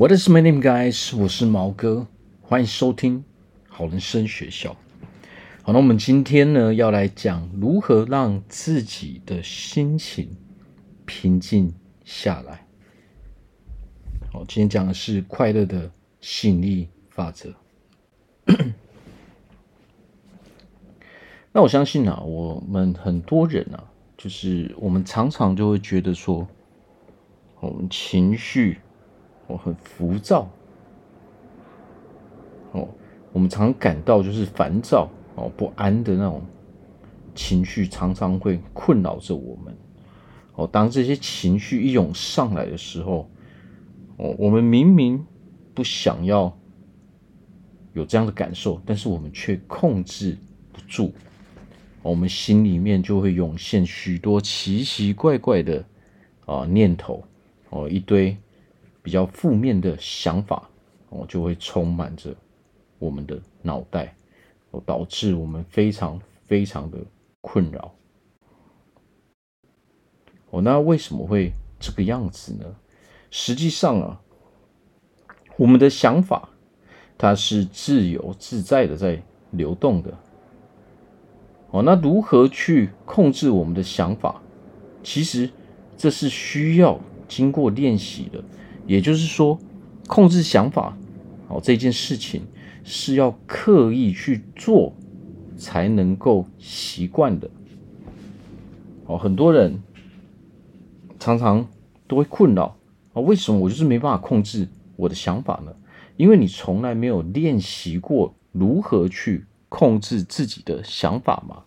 What is my name, guys？我是毛哥，欢迎收听好人生学校。好，那我们今天呢要来讲如何让自己的心情平静下来。好，今天讲的是快乐的吸引力法则。那我相信啊，我们很多人啊，就是我们常常就会觉得说，我们情绪。我很浮躁，哦，我们常感到就是烦躁哦、不安的那种情绪，常常会困扰着我们。哦，当这些情绪一涌上来的时候，哦，我们明明不想要有这样的感受，但是我们却控制不住，我们心里面就会涌现许多奇奇怪怪的啊念头，哦，一堆。比较负面的想法哦，就会充满着我们的脑袋，哦，导致我们非常非常的困扰。哦，那为什么会这个样子呢？实际上啊，我们的想法它是自由自在的在流动的。哦，那如何去控制我们的想法？其实这是需要经过练习的。也就是说，控制想法，哦，这件事情是要刻意去做才能够习惯的。哦，很多人常常都会困扰啊，为什么我就是没办法控制我的想法呢？因为你从来没有练习过如何去控制自己的想法嘛。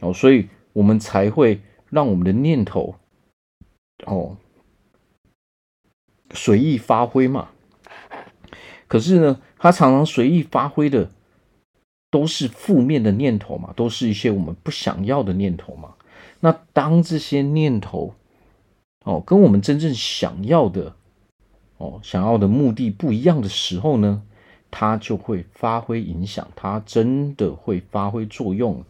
哦，所以我们才会让我们的念头，哦。随意发挥嘛，可是呢，他常常随意发挥的都是负面的念头嘛，都是一些我们不想要的念头嘛。那当这些念头哦跟我们真正想要的哦想要的目的不一样的时候呢，它就会发挥影响，它真的会发挥作用。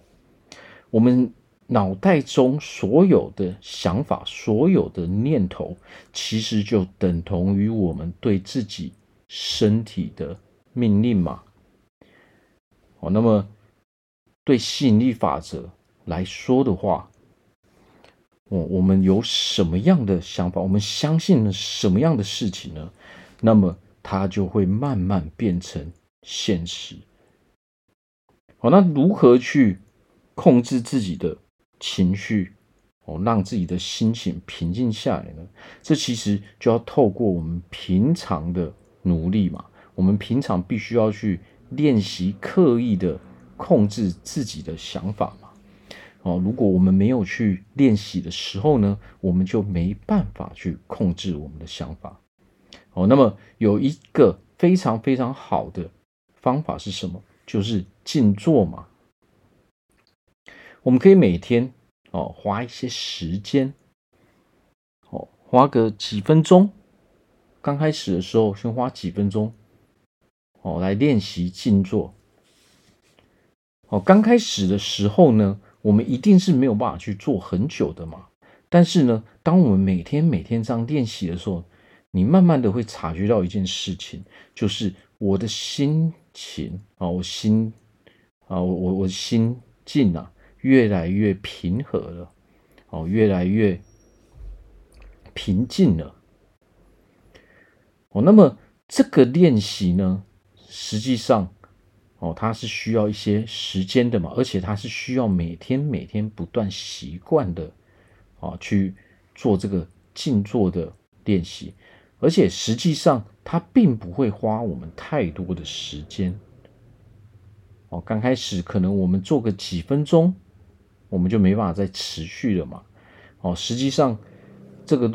我们。脑袋中所有的想法，所有的念头，其实就等同于我们对自己身体的命令嘛。哦，那么对吸引力法则来说的话，哦，我们有什么样的想法，我们相信了什么样的事情呢？那么它就会慢慢变成现实。好，那如何去控制自己的情绪哦，让自己的心情平静下来呢？这其实就要透过我们平常的努力嘛。我们平常必须要去练习，刻意的控制自己的想法嘛。哦，如果我们没有去练习的时候呢，我们就没办法去控制我们的想法。哦，那么有一个非常非常好的方法是什么？就是静坐嘛。我们可以每天哦花一些时间，哦花个几分钟，刚开始的时候先花几分钟，哦来练习静坐。哦，刚开始的时候呢，我们一定是没有办法去做很久的嘛。但是呢，当我们每天每天这样练习的时候，你慢慢的会察觉到一件事情，就是我的心情啊，我心啊，我我我心境啊。越来越平和了，哦，越来越平静了，哦，那么这个练习呢，实际上，哦，它是需要一些时间的嘛，而且它是需要每天每天不断习惯的，啊，去做这个静坐的练习，而且实际上它并不会花我们太多的时间，哦，刚开始可能我们做个几分钟。我们就没办法再持续了嘛，哦，实际上这个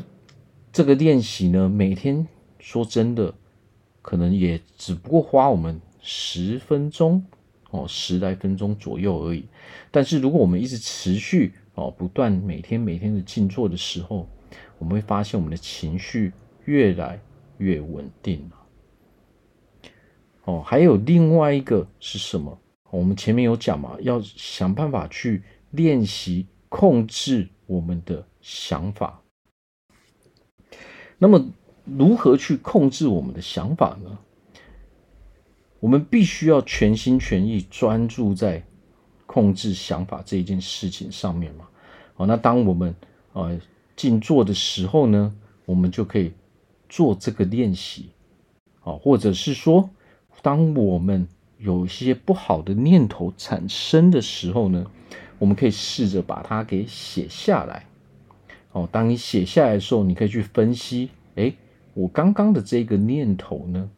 这个练习呢，每天说真的，可能也只不过花我们十分钟哦，十来分钟左右而已。但是如果我们一直持续哦，不断每天每天的静坐的时候，我们会发现我们的情绪越来越稳定了。哦，还有另外一个是什么？我们前面有讲嘛，要想办法去。练习控制我们的想法。那么，如何去控制我们的想法呢？我们必须要全心全意专注在控制想法这一件事情上面嘛。好，那当我们呃静坐的时候呢，我们就可以做这个练习。好，或者是说，当我们有一些不好的念头产生的时候呢，我们可以试着把它给写下来。哦，当你写下来的时候，你可以去分析，诶，我刚刚的这个念头呢，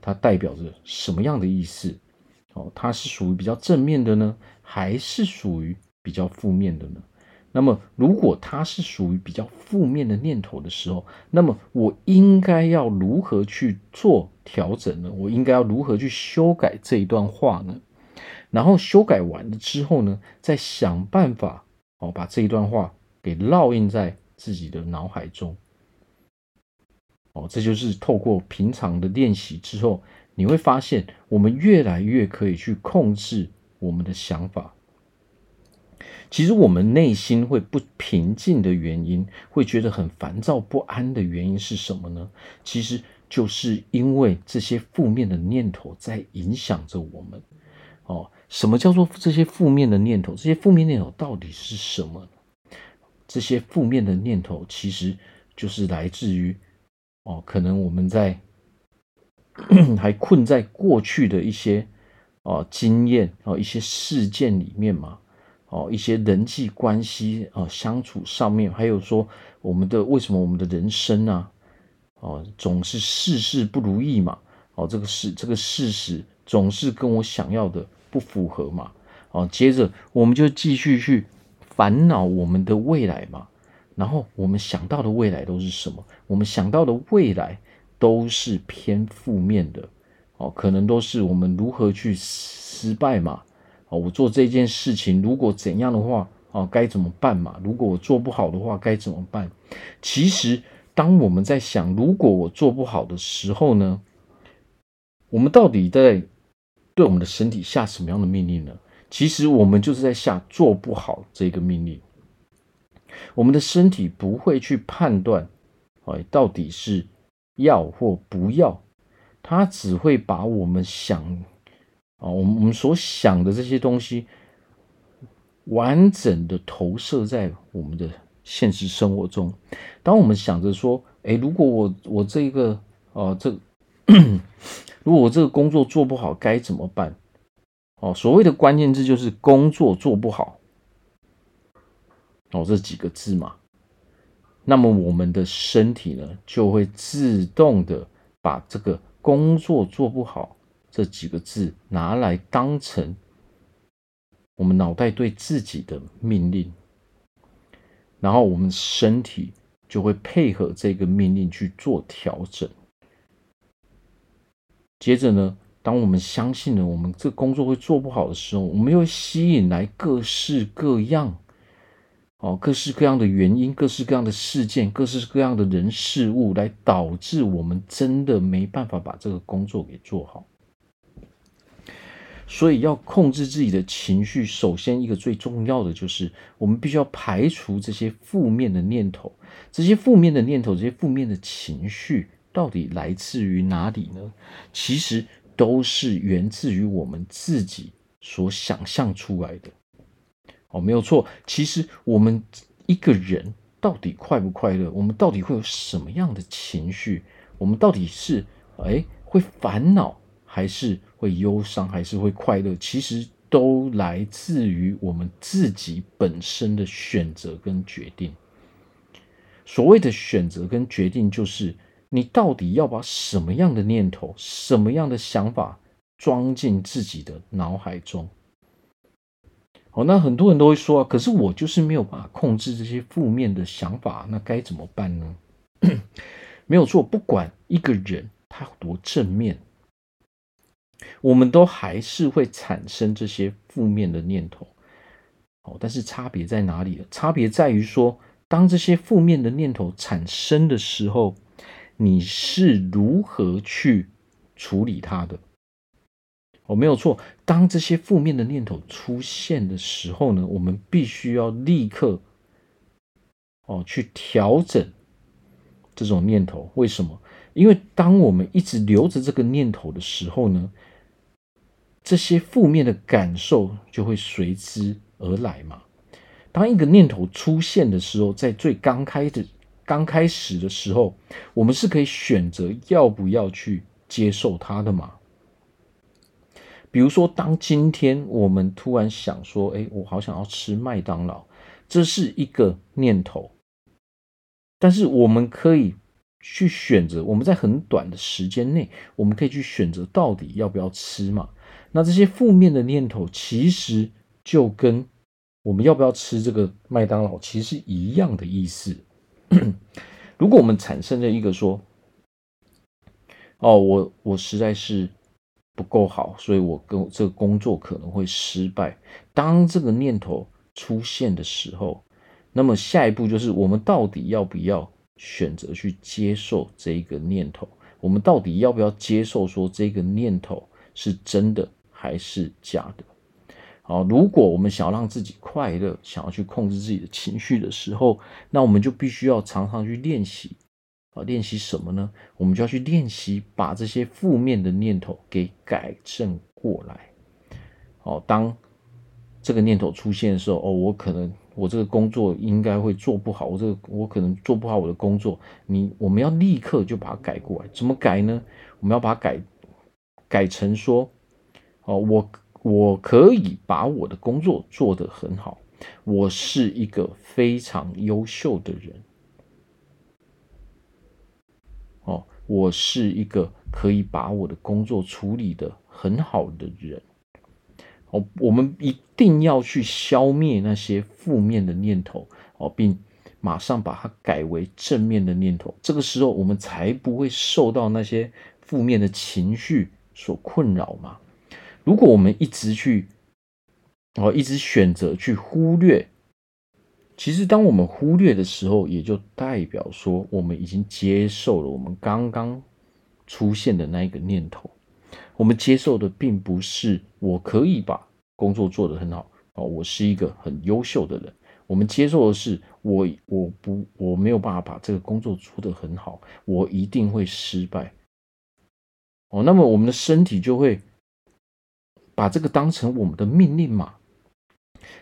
它代表着什么样的意思？哦，它是属于比较正面的呢，还是属于比较负面的呢？那么，如果它是属于比较负面的念头的时候，那么我应该要如何去做调整呢？我应该要如何去修改这一段话呢？然后修改完了之后呢，再想办法哦，把这一段话给烙印在自己的脑海中。哦，这就是透过平常的练习之后，你会发现我们越来越可以去控制我们的想法。其实我们内心会不平静的原因，会觉得很烦躁不安的原因是什么呢？其实就是因为这些负面的念头在影响着我们。哦，什么叫做这些负面的念头？这些负面念头到底是什么？这些负面的念头其实就是来自于。哦，可能我们在 还困在过去的一些哦经验哦一些事件里面嘛，哦一些人际关系啊相处上面，还有说我们的为什么我们的人生啊哦总是事事不如意嘛，哦这个事这个事实总是跟我想要的不符合嘛，哦接着我们就继续去烦恼我们的未来嘛。然后我们想到的未来都是什么？我们想到的未来都是偏负面的，哦，可能都是我们如何去失败嘛，哦，我做这件事情如果怎样的话，哦，该怎么办嘛？如果我做不好的话，该怎么办？其实，当我们在想如果我做不好的时候呢，我们到底在对我们的身体下什么样的命令呢？其实我们就是在下做不好这个命令。我们的身体不会去判断，哎，到底是要或不要，它只会把我们想，啊，我们我们所想的这些东西，完整的投射在我们的现实生活中。当我们想着说，哎，如果我我这个，哦，这，如果这个工作做不好，该怎么办？哦，所谓的关键字就是工作做不好。哦，这几个字嘛，那么我们的身体呢，就会自动的把这个工作做不好这几个字拿来当成我们脑袋对自己的命令，然后我们身体就会配合这个命令去做调整。接着呢，当我们相信了我们这工作会做不好的时候，我们又吸引来各式各样。哦，各式各样的原因，各式各样的事件，各式各样的人事物，来导致我们真的没办法把这个工作给做好。所以，要控制自己的情绪，首先一个最重要的就是，我们必须要排除这些负面的念头。这些负面的念头，这些负面的情绪，到底来自于哪里呢？其实都是源自于我们自己所想象出来的。哦，没有错。其实我们一个人到底快不快乐？我们到底会有什么样的情绪？我们到底是诶会烦恼，还是会忧伤，还是会快乐？其实都来自于我们自己本身的选择跟决定。所谓的选择跟决定，就是你到底要把什么样的念头、什么样的想法装进自己的脑海中。哦，那很多人都会说啊，可是我就是没有办法控制这些负面的想法，那该怎么办呢？没有错，不管一个人他有多正面，我们都还是会产生这些负面的念头。哦，但是差别在哪里呢？差别在于说，当这些负面的念头产生的时候，你是如何去处理它的？哦，没有错。当这些负面的念头出现的时候呢，我们必须要立刻哦去调整这种念头。为什么？因为当我们一直留着这个念头的时候呢，这些负面的感受就会随之而来嘛。当一个念头出现的时候，在最刚开始刚开始的时候，我们是可以选择要不要去接受它的嘛。比如说，当今天我们突然想说：“哎，我好想要吃麦当劳。”这是一个念头，但是我们可以去选择，我们在很短的时间内，我们可以去选择到底要不要吃嘛。那这些负面的念头，其实就跟我们要不要吃这个麦当劳其实是一样的意思。如果我们产生了一个说：“哦，我我实在是。”不够好，所以我跟这个工作可能会失败。当这个念头出现的时候，那么下一步就是我们到底要不要选择去接受这一个念头？我们到底要不要接受说这个念头是真的还是假的？好，如果我们想要让自己快乐，想要去控制自己的情绪的时候，那我们就必须要常常去练习。啊练习什么呢？我们就要去练习把这些负面的念头给改正过来。哦，当这个念头出现的时候，哦，我可能我这个工作应该会做不好，我这个我可能做不好我的工作。你我们要立刻就把它改过来。怎么改呢？我们要把它改改成说，哦，我我可以把我的工作做得很好，我是一个非常优秀的人。哦，我是一个可以把我的工作处理得很好的人。哦，我们一定要去消灭那些负面的念头哦，并马上把它改为正面的念头。这个时候，我们才不会受到那些负面的情绪所困扰嘛。如果我们一直去，哦，一直选择去忽略。其实，当我们忽略的时候，也就代表说，我们已经接受了我们刚刚出现的那一个念头。我们接受的并不是我可以把工作做得很好哦，我是一个很优秀的人。我们接受的是我我不我没有办法把这个工作做得很好，我一定会失败。哦，那么我们的身体就会把这个当成我们的命令嘛。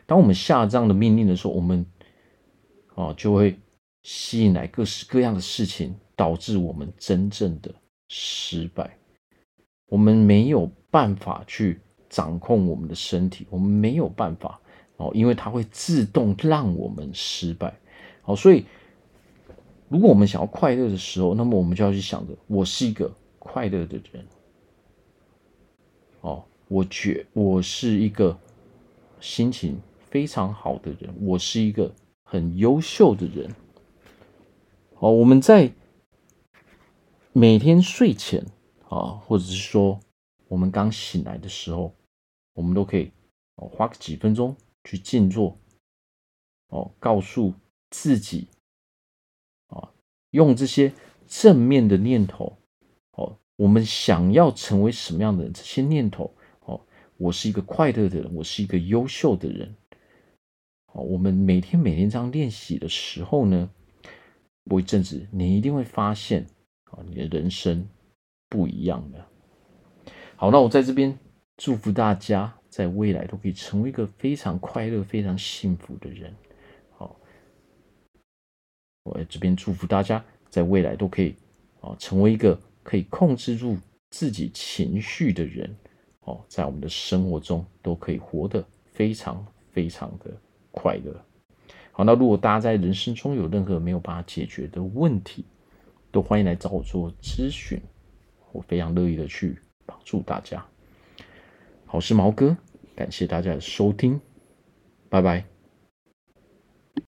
当我们下这样的命令的时候，我们。哦，就会吸引来各式各样的事情，导致我们真正的失败。我们没有办法去掌控我们的身体，我们没有办法哦，因为它会自动让我们失败。好，所以如果我们想要快乐的时候，那么我们就要去想着，我是一个快乐的人。我觉我是一个心情非常好的人，我是一个。很优秀的人，哦，我们在每天睡前啊，或者是说我们刚醒来的时候，我们都可以哦花个几分钟去静坐，哦，告诉自己啊，用这些正面的念头，哦，我们想要成为什么样的人？这些念头，我是一个快乐的人，我是一个优秀的人。我们每天每天这样练习的时候呢，过一阵子，你一定会发现，啊，你的人生不一样的。好，那我在这边祝福大家，在未来都可以成为一个非常快乐、非常幸福的人。好，我在这边祝福大家，在未来都可以啊，成为一个可以控制住自己情绪的人。哦，在我们的生活中都可以活得非常非常的。快乐，好，那如果大家在人生中有任何没有办法解决的问题，都欢迎来找我做咨询，我非常乐意的去帮助大家。好，我是毛哥，感谢大家的收听，拜拜。